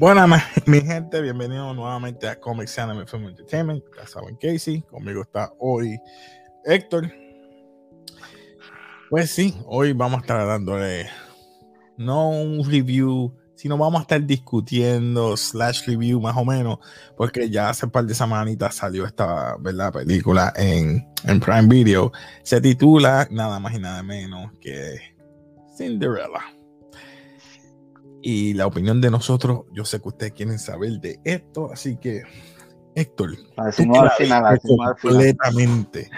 Bueno, mi gente, bienvenidos nuevamente a Comic Anime Film Entertainment. Ya saben, Casey. Conmigo está hoy Héctor. Pues sí, hoy vamos a estar dándole no un review, sino vamos a estar discutiendo slash review más o menos, porque ya hace un par de semanitas salió esta ¿verdad? película en, en Prime Video. Se titula nada más y nada menos que Cinderella. Y la opinión de nosotros, yo sé que ustedes quieren saber de esto, así que, Héctor, completamente.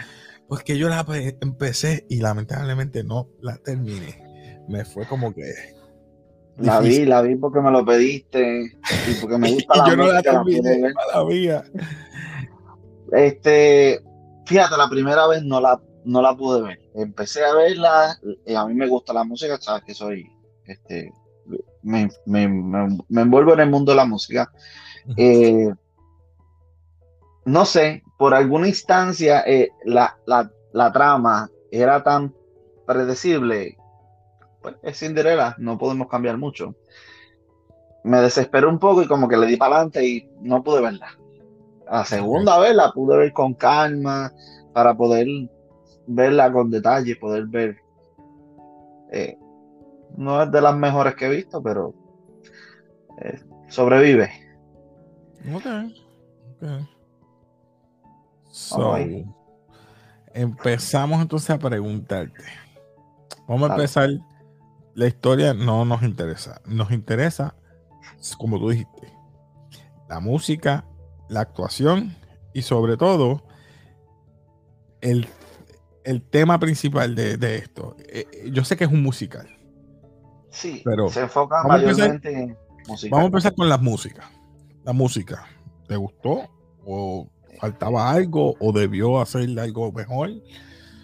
Porque yo la empecé y lamentablemente no la terminé. Me fue como que. La vi, la vi porque me lo pediste y porque me gusta la Yo no la terminé todavía. Este, fíjate, la primera vez no la, no la pude ver. Empecé a verla, y a mí me gusta la música, sabes que soy este me, envuelvo en el mundo de la música. Eh, no sé, por alguna instancia eh, la, trama era tan predecible. Pues es Cinderella, no podemos cambiar mucho. Me desesperé un poco y como que le di para adelante y no pude verla. La segunda vez la pude ver con calma para poder verla con detalle, poder ver eh, no es de las mejores que he visto, pero eh, sobrevive. Ok. okay. empezamos entonces a preguntarte. Vamos a empezar. La historia no nos interesa. Nos interesa, como tú dijiste, la música, la actuación y sobre todo el, tema principal de, esto. Eh, yo sé que es un musical. Sí, pero se enfoca mayormente en música. Vamos a empezar con la música. La música, ¿te gustó? ¿O faltaba algo? ¿O debió hacer algo mejor?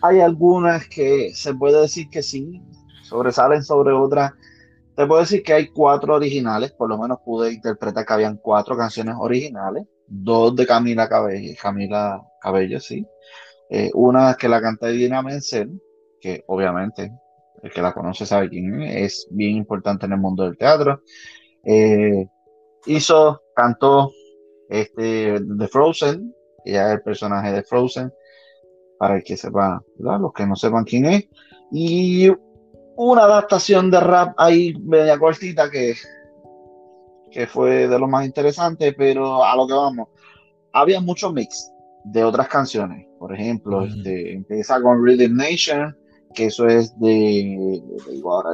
Hay algunas que se puede decir que sí, sobresalen sobre otras. Te puedo decir que hay cuatro originales, por lo menos pude interpretar que habían cuatro canciones originales, dos de Camila Cabello, Camila Cabello, sí. Eh, una que la canta Dina Menzel, que obviamente el que la conoce sabe quién es, es bien importante en el mundo del teatro. Eh, hizo, cantó este, The Frozen, ya es el personaje de Frozen, para el que sepa, los que no sepan quién es, y una adaptación de rap ahí media cortita que, que fue de lo más interesante, pero a lo que vamos, había mucho mix de otras canciones, por ejemplo, este, empieza con Rhythm Nation, que eso es de,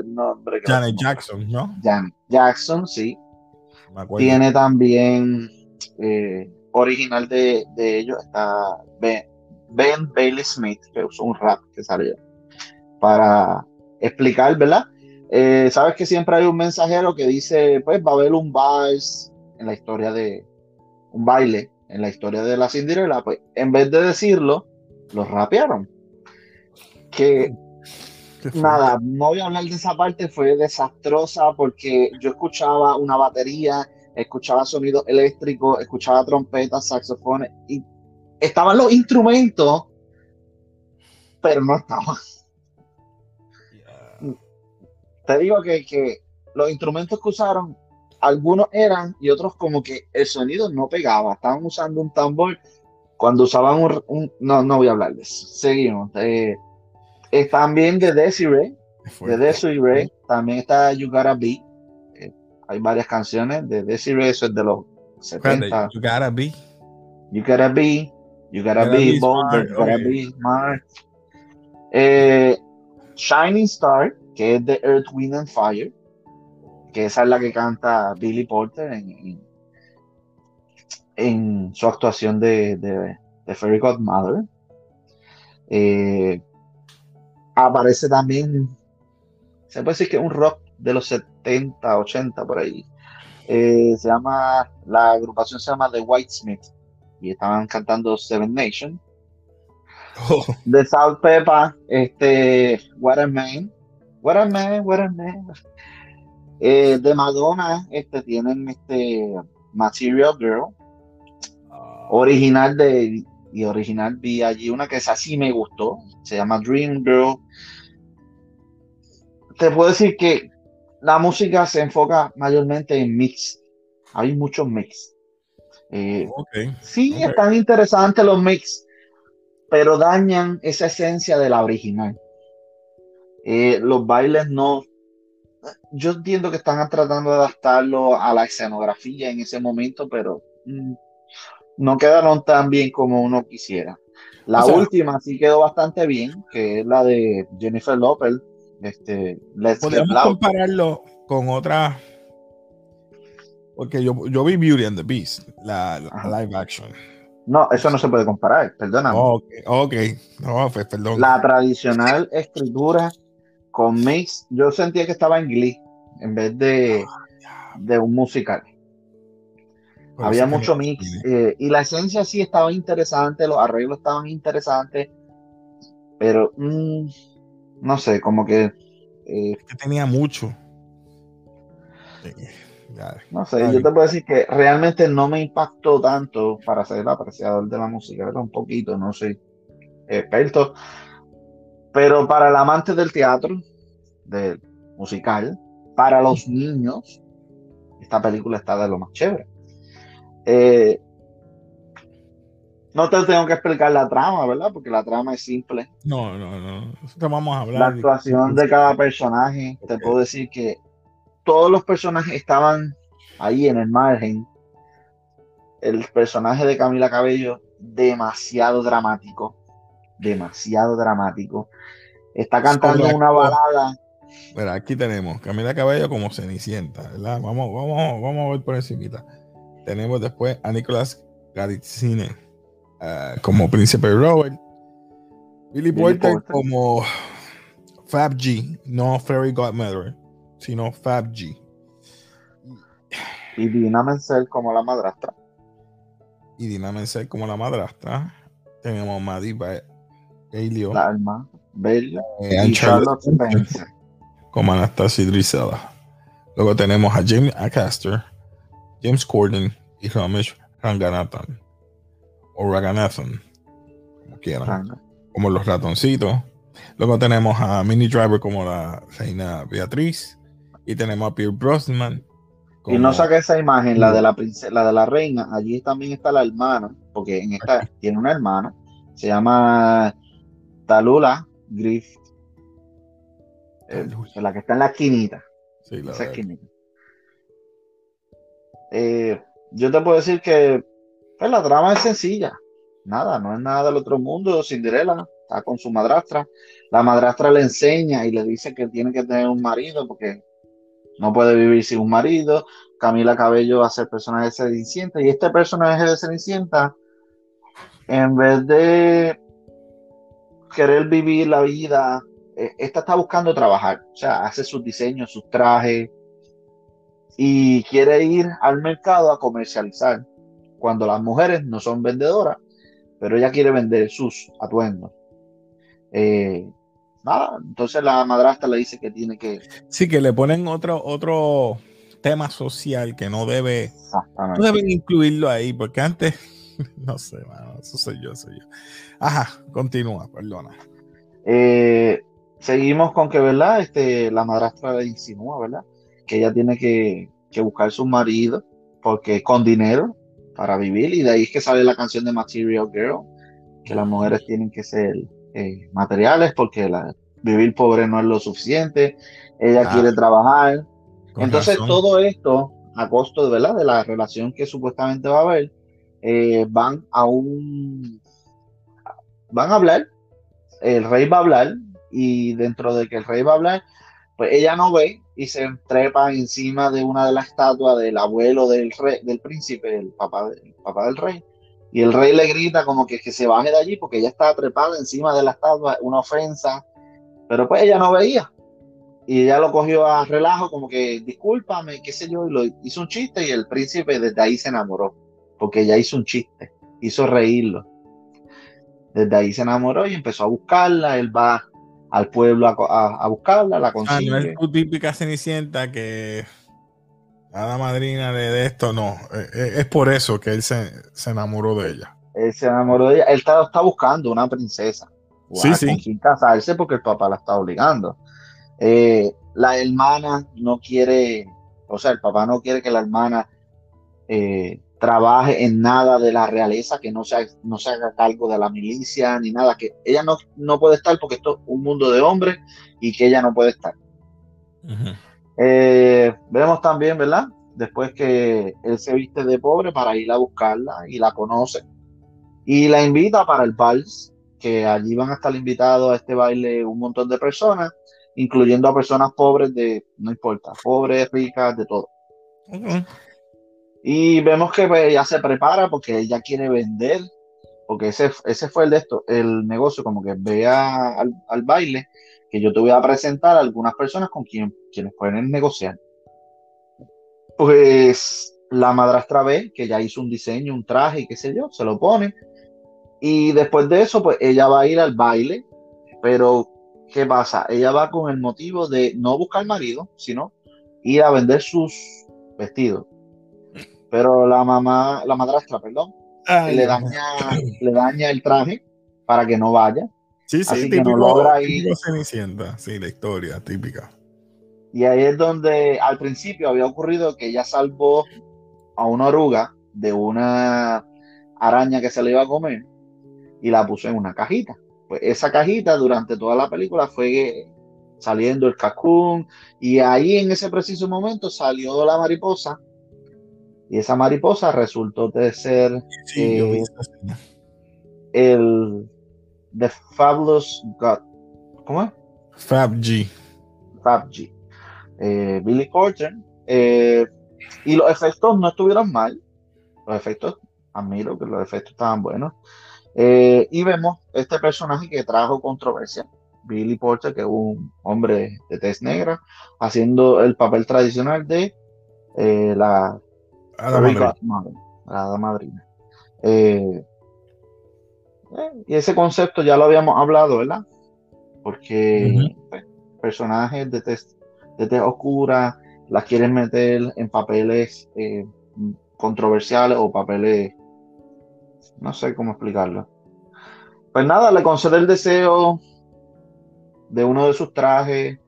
nombre. Janet Jackson, ¿no? Janet Jackson, sí. Tiene también eh, original de, ellos, está ben, Bailey Smith, que usó un rap que salió para explicar, ¿verdad? Eh, Sabes que siempre hay un mensajero que dice, pues va a haber un vals en la historia de, un baile en la historia de la Cinderella, pues en vez de decirlo, lo rapearon. Que Nada, no voy a hablar de esa parte, fue desastrosa porque yo escuchaba una batería, escuchaba sonido eléctrico, escuchaba trompetas, saxofones y estaban los instrumentos, pero no estaban. Te digo que, que los instrumentos que usaron, algunos eran y otros como que el sonido no pegaba, estaban usando un tambor cuando usaban un... no, no voy a hablar de eso. Seguimos. Eh, también de Desiree, de Desiree, también está You Gotta Be. Eh, hay varias canciones de Desiree, eso es de los 70. You Gotta Be. You Gotta Be, You Gotta, Be, Boulder, You Gotta Be Smart. Eh, Shining Star, que es de Earth, Wind and Fire, que esa es la que canta Billy Porter en, en, su actuación de, de, de Fairy Godmother. Eh, aparece también, se puede decir que es un rock de los 70, 80 por ahí. Eh, se llama, la agrupación se llama The Whitesmith y estaban cantando Seven Nation. Oh. De South Pepper, este, What a Man, What a Man, What a Man. Eh, de Madonna, este, tienen este Material Girl, ah. original de y original vi allí una que es así me gustó, se llama Dream Girl. Te puedo decir que la música se enfoca mayormente en mix hay muchos mix. Eh, sí, están interesantes los mix, pero dañan esa esencia de la original. Eh, los bailes no. Yo entiendo que están tratando de adaptarlo a la escenografía en ese momento, pero mm, no quedaron tan bien como uno quisiera. La última sí quedó bastante bien, que es la de Jennifer Lopez. Este, Podemos compararlo con otra. Porque yo, yo vi Beauty and the Beast, la, live action. No, eso no se puede comparar, perdóname. Ok, ok. No, pues, perdón. La tradicional escritura con mix, yo sentía que estaba en Glee en vez de, ah, de un musical. Había mucho mix eh, y la esencia sí estaba interesante, los arreglos estaban interesantes, pero mm, no sé, como que... Eh, que tenía mucho. No sé, yo te puedo decir que realmente no me impactó tanto para ser el apreciador de la música, era un poquito, no soy experto, pero para el amante del teatro, del musical, para los niños, esta película está de lo más chévere. Eh, no te tengo que explicar la trama, ¿verdad? Porque la trama es simple. No, no, no. vamos a hablar. La actuación de cada personaje, te puedo decir que todos los personajes estaban ahí en el margen. El personaje de Camila Cabello, demasiado dramático. Demasiado dramático. Está cantando una balada. Bueno, aquí tenemos Camila Cabello como Cenicienta, ¿verdad? Vamos, vamos, vamos a ver por encima. Tenemos después a Nicolás Garitzine uh, como Príncipe Robert. Billy, Porter, como Fab G, no Fairy Godmother, sino Fab G. Y Dina Menzel como la madrastra. Y Dina Menzel como la madrastra. Tenemos a Maddie Bailey. La. Bailey. Eh, y Charlotte Spencer. Como Anastasia Drizella. Luego tenemos a Jamie Acaster James Corden y Ramesh Ranganathan o Raganathan, como quieran, como los ratoncitos. Luego tenemos a Mini Driver como la reina Beatriz y tenemos a Pierre Brosnan. Y no saque esa imagen, la de la princesa, la de la reina. Allí también está la hermana, porque en esta tiene una hermana, se llama Talula Griff, la que está en la esquinita. Sí, la esa esquinita. Eh, yo te puedo decir que pues, la trama es sencilla. Nada, no es nada del otro mundo. Cinderella está con su madrastra. La madrastra le enseña y le dice que tiene que tener un marido porque no puede vivir sin un marido. Camila Cabello a ser personaje de Cenicienta y este personaje de Cenicienta, en vez de querer vivir la vida, eh, esta está buscando trabajar. O sea, hace sus diseños, sus trajes, y quiere ir al mercado a comercializar cuando las mujeres no son vendedoras, pero ella quiere vender sus atuendos. Eh, nada, entonces la madrastra le dice que tiene que... Sí, que le ponen otro, otro tema social que no debe... No deben incluirlo ahí, porque antes... No sé, eso soy yo, soy yo. Ajá, continúa, perdona. Eh, seguimos con que, ¿verdad? Este, la madrastra le insinúa, ¿verdad? Que ella tiene que, buscar su marido porque con dinero para vivir y de ahí es que sale la canción de Material Girl que las mujeres tienen que ser eh, materiales porque la, vivir pobre no es lo suficiente ella ah. quiere trabajar entonces todo esto a costo ¿verdad? de la relación que supuestamente va a haber eh, van a un van a hablar el rey va a hablar y dentro de que el rey va a hablar pues ella no ve y se trepa encima de una de las estatuas del abuelo del rey, del príncipe, el papá, del papá del rey. Y el rey le grita como que, que se baje de allí porque ella estaba trepada encima de la estatua, una ofensa. Pero pues ella no veía. Y ella lo cogió a relajo, como que discúlpame, qué sé yo, y lo hizo un chiste y el príncipe desde ahí se enamoró, porque ella hizo un chiste, hizo reírlo. Desde ahí se enamoró y empezó a buscarla, él va al pueblo a, buscarla, la consigue. Ah, no es tu típica cenicienta que a la madrina de, esto, no. Eh, eh, es, por eso que él se, enamoró de ella. Él se enamoró de ella. Él está, buscando una princesa. Sí, sí. Sin casarse porque el papá la está obligando. Eh, la hermana no quiere, o sea, el papá no quiere que la hermana eh, trabaje en nada de la realeza, que no se, no se haga cargo de la milicia ni nada, que ella no, no puede estar porque esto es un mundo de hombres y que ella no puede estar. Eh, vemos también, ¿verdad? Después que él se viste de pobre para ir a buscarla y la conoce y la invita para el vals, que allí van a estar invitados a este baile un montón de personas, incluyendo a personas pobres de, no importa, pobres, ricas, de todo. Y vemos que pues, ella se prepara porque ella quiere vender, porque ese, ese fue el de esto, el negocio, como que vea al, baile, que yo te voy a presentar a algunas personas con quien, quienes pueden negociar. Pues la madrastra ve que ya hizo un diseño, un traje y qué sé yo, se lo pone. Y después de eso, pues ella va a ir al baile, pero ¿qué pasa? Ella va con el motivo de no buscar marido, sino ir a vender sus vestidos pero la mamá, la madrastra, perdón, le, daña, le daña el traje para que no vaya. Sí, sí, Así típico, que no logra ir. Cenicienta, sí, la historia típica. Y ahí es donde al principio había ocurrido que ella salvó a una oruga de una araña que se le iba a comer y la puso en una cajita. Pues esa cajita durante toda la película fue saliendo el cacún y ahí en ese preciso momento salió la mariposa y esa mariposa resultó de ser eh, el The Fabulous God. ¿Cómo es? Fab G. Fab G. Eh, Billy Corgan. Eh, y los efectos no estuvieron mal. Los efectos, admiro que los efectos estaban buenos. y vemos este personaje que trajo controversia. Billy Porter, que es un hombre de tez negra, haciendo el papel tradicional de la la madrina. Eh, eh, y ese concepto ya lo habíamos hablado, ¿verdad? Porque pues, personajes de test, de oscura las quieren meter en papeles eh, controversiales o papeles, no sé cómo explicarlo. Pues nada, le concede el deseo de uno de sus trajes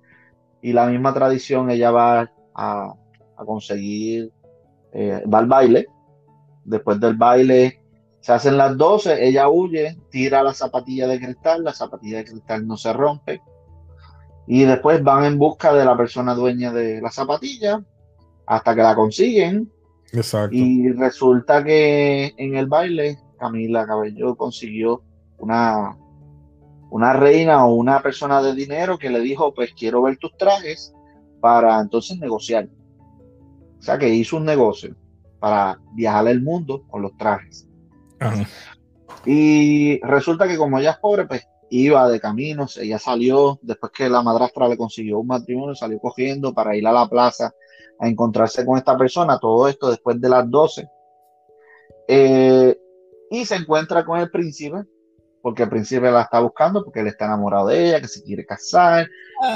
y la misma tradición ella va a, a conseguir eh, va al baile. Después del baile se hacen las 12, ella huye, tira la zapatilla de cristal, la zapatilla de cristal no se rompe. Y después van en busca de la persona dueña de la zapatilla hasta que la consiguen. Y resulta que en el baile Camila Cabello consiguió una, una reina o una persona de dinero que le dijo, pues quiero ver tus trajes para entonces negociar. O sea que hizo un negocio para viajar el mundo con los trajes. Y resulta que como ella es pobre, pues iba de caminos, ella salió, después que la madrastra le consiguió un matrimonio, salió cogiendo para ir a la plaza a encontrarse con esta persona, todo esto después de las 12. Eh, y se encuentra con el príncipe, porque el príncipe la está buscando, porque él está enamorado de ella, que se quiere casar,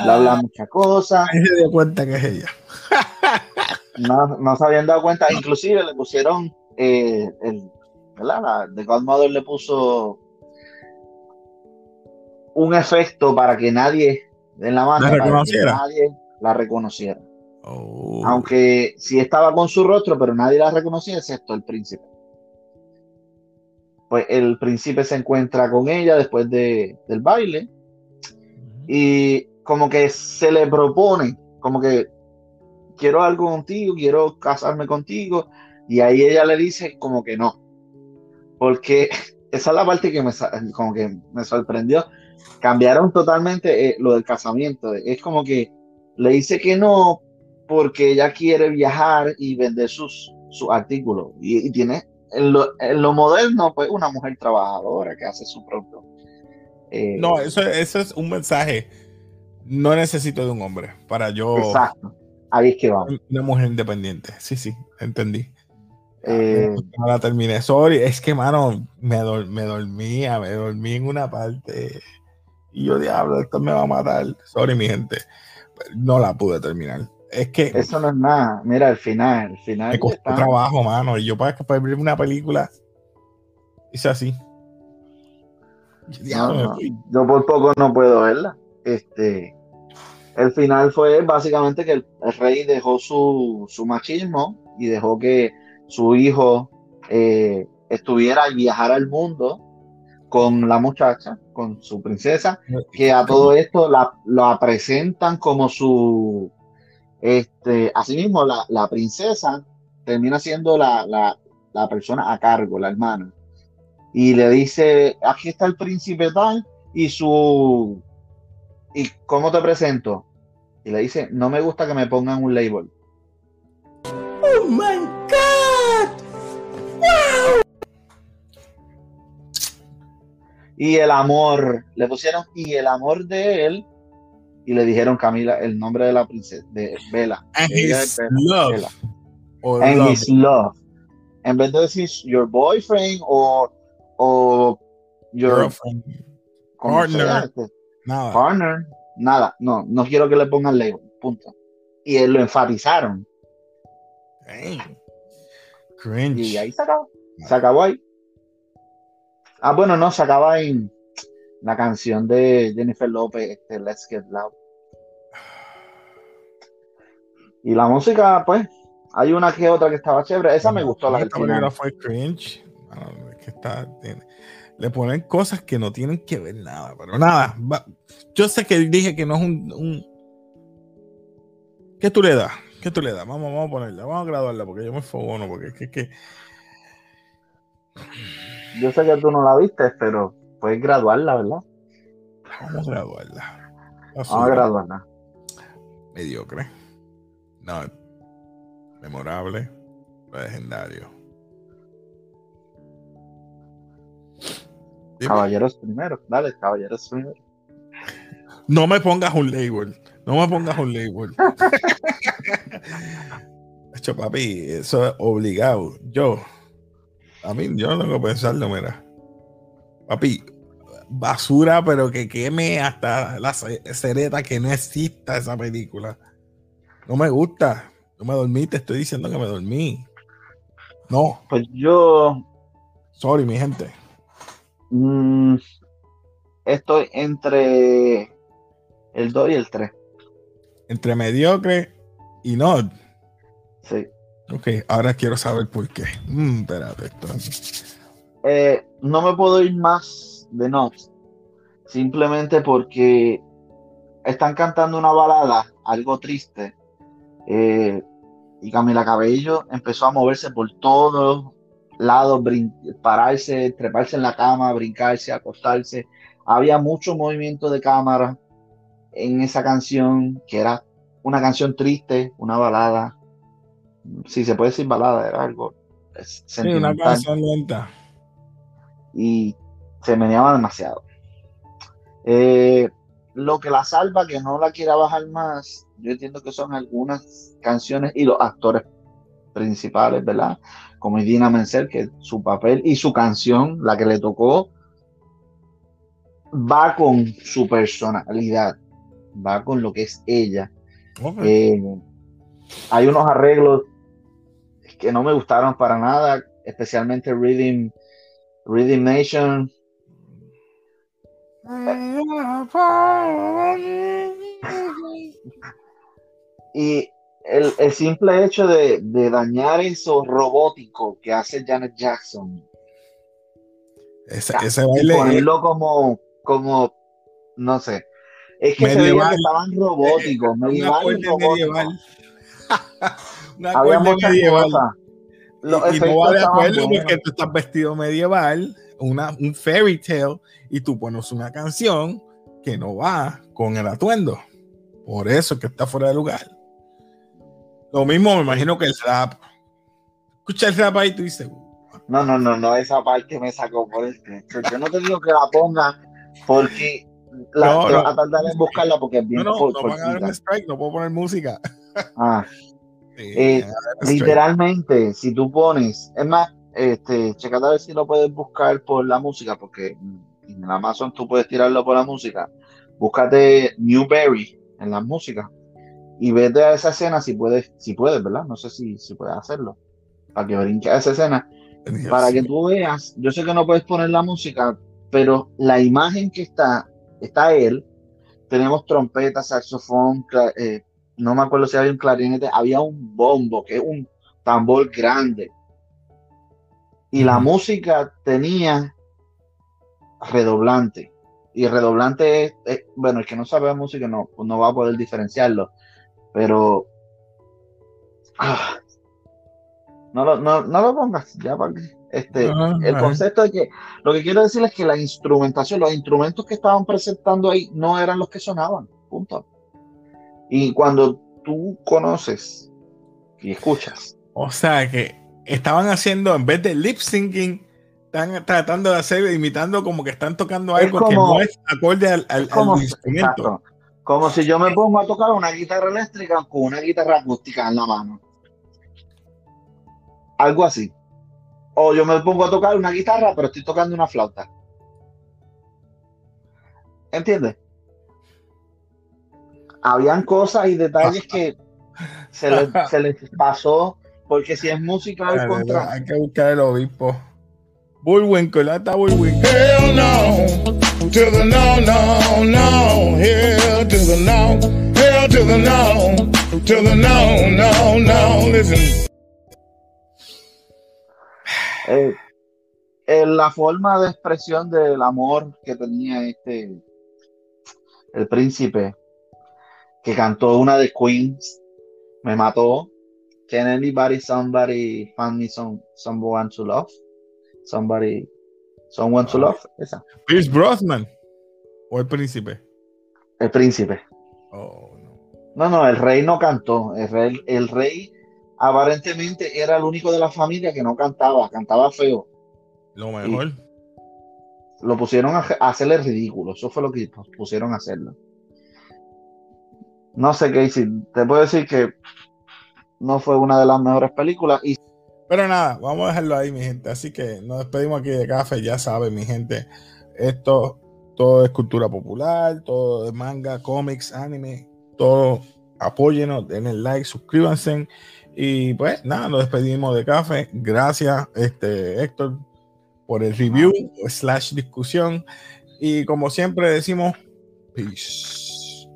le habla ah. muchas cosas. se dio cuenta que es ella. no, no se habían dado cuenta, inclusive le pusieron, eh, el, ¿verdad? La, The Godmother le puso un efecto para que nadie en la mano, nadie la reconociera. Oh. Aunque sí estaba con su rostro, pero nadie la reconocía excepto el príncipe. Pues el príncipe se encuentra con ella después de, del baile y como que se le propone, como que quiero algo contigo, quiero casarme contigo. Y ahí ella le dice como que no. Porque esa es la parte que me, como que me sorprendió. Cambiaron totalmente eh, lo del casamiento. Es como que le dice que no porque ella quiere viajar y vender sus, sus artículos. Y, tiene en lo, moderno, pues una mujer trabajadora que hace su propio. Eh, no, eso, eso es un mensaje. No necesito de un hombre para yo. Exacto Ahí es que vamos. Una mujer independiente. Sí, sí, entendí. Eh, no la terminé. Sorry, es que, mano, me, me dormía, me dormí en una parte. Y yo, diablo, esto me va a matar. Sorry, mi gente. No la pude terminar. Es que. Eso no es nada. Mira, el final. El final me costó trabajo, mano. Y yo, para, para ver una película, hice así. Yo por poco no puedo verla. Este el final fue básicamente que el, rey dejó su, machismo y dejó que su hijo eh, estuviera y viajara al mundo con la muchacha, con su princesa, que a todo esto la, la presentan como su, este, asimismo la, princesa termina siendo la, la, la, persona a cargo, la hermana, y le dice, aquí está el príncipe tal y su, ¿y cómo te presento? Y le dice, no me gusta que me pongan un label. Oh my God. Wow. Y el amor, le pusieron, y el amor de él, y le dijeron Camila, el nombre de la princesa, de Bella. And his love. Bella. And love. his love. En vez de decir your boyfriend o, o your girlfriend, partner, este, nada. partner, nada. No, no quiero que le pongan label, punto. Y él lo enfatizaron. Dang. Cringe. Y ahí se acabó. Se acabó ahí. Ah, bueno, no, se acaba en la canción de Jennifer Lopez, este, Let's Get Loud. Y la música, pues, hay una que otra que estaba chévere. Esa me gustó, la final. fue cringe. que está, le ponen cosas que no tienen que ver nada, pero nada. yo sé que dije que no es un, un... ¿Qué tú le das? ¿Qué tú le das? Vamos, vamos a ponerla, vamos a graduarla porque yo me fogono, porque es que, que yo sé que tú no la viste, pero puedes graduarla, ¿verdad? Vamos a graduarla. Vamos a graduarla. Mediocre. No. Memorable. Legendario. Caballeros primero. Dale, caballeros primero. No me pongas un label. No me pongas un label. Hecho, papi, eso es obligado. Yo a mí, yo no tengo que pensarlo, mira. Papi, basura, pero que queme hasta la cereta que no exista esa película. No me gusta. No me dormí, te estoy diciendo que me dormí. No. Pues yo. Sorry, mi gente. Mm, estoy entre el 2 y el 3. Entre mediocre y no. Sí. Ok, ahora quiero saber por qué. Mm, espérate, eh, no me puedo ir más de Not. Simplemente porque están cantando una balada, algo triste. Eh, y Camila Cabello empezó a moverse por todos lados, pararse, treparse en la cama, brincarse, acostarse. Había mucho movimiento de cámara en esa canción, que era una canción triste, una balada si se puede decir balada, era algo sí, una canción lenta. Y se meneaba demasiado. Eh, lo que la salva, que no la quiera bajar más, yo entiendo que son algunas canciones y los actores principales, ¿verdad? Como Dina Menzel, que su papel y su canción, la que le tocó, va con su personalidad, va con lo que es ella. Eh, hay unos arreglos que no me gustaron para nada, especialmente Reading, Reading Nation. Y el, simple hecho de, dañar eso robótico que hace Janet Jackson. Ese, ese baile. Ponerlo como, como, no sé. Es que se veía que estaban robóticos, medieval, medieval. Había muchas medieval. Cosas. y, no va de acuerdo porque tú estás vestido medieval, una, un fairy tale, y tú pones una canción que no va con el atuendo. Por eso es que está fuera de lugar. Lo mismo me imagino que el rap. Escucha el rap ahí y tú dices. No, no, no, no, esa parte me sacó por el Yo no te digo que la ponga porque la, no, no. a tardar en buscarla porque es bien No, no, no van a dar un strike, no puedo poner música. Ah, eh, literalmente, si tú pones, es más, este, checate a ver si lo puedes buscar por la música, porque en Amazon tú puedes tirarlo por la música. Búscate Newberry en la música y vete a esa escena si puedes, si puedes, ¿verdad? No sé si, si puedes hacerlo. Para que brinque a esa escena. para que tú veas, yo sé que no puedes poner la música, pero la imagen que está, está él. Tenemos trompeta, saxofón, eh, no me acuerdo si había un clarinete, había un bombo, que es un tambor grande, Y la música tenía redoblante. Y redoblante es, bueno, el que no sabe música no, pues no va a poder diferenciarlo. Pero ah, no, lo, no, lo pongas, ya para Este, el concepto de que lo que quiero decir es que la instrumentación, los instrumentos que estaban presentando ahí no eran los que sonaban, punto. Y cuando tú conoces y escuchas. O sea que estaban haciendo, en vez de lip syncing, están tratando de hacer, imitando como que están tocando algo que no es acorde al, instrumento. Como si yo me pongo a tocar una guitarra eléctrica con una guitarra acústica en la mano. Algo así. O yo me pongo a tocar una guitarra, pero estoy tocando una flauta. ¿Entiendes? Habían cosas y detalles que se les, se les pasó, porque si es música al contrario. Hay que buscar el obispo. Bullwinkle, está Bullwinkle. Hell no, to the no, no, no. Hell to the no, hell to the no, to the no, no, no. Listen. Eh, eh, la forma de expresión del amor que tenía este el príncipe que cantó una de Queens me mató can anybody somebody find me some someone to love Somebody, Someone to Love, esa. Pierce Brosnan o el príncipe. El príncipe. Oh, no. no, el rey no cantó. El rey, el rey aparentemente era el único de la familia que no cantaba, cantaba feo. Lo mejor. Lo pusieron a, hacerle ridículo. Eso fue lo que pusieron a hacerlo. No sé qué decir. Te puedo decir que no fue una de las mejores películas. Y pero nada, vamos a dejarlo ahí, mi gente. Así que nos despedimos aquí de café. Ya saben, mi gente, esto todo es cultura popular, todo es manga, cómics, anime, todo. Apóyenos, denle like, suscríbanse. Y pues nada, nos despedimos de café. Gracias, este, Héctor, por el review slash discusión. Y como siempre decimos, peace.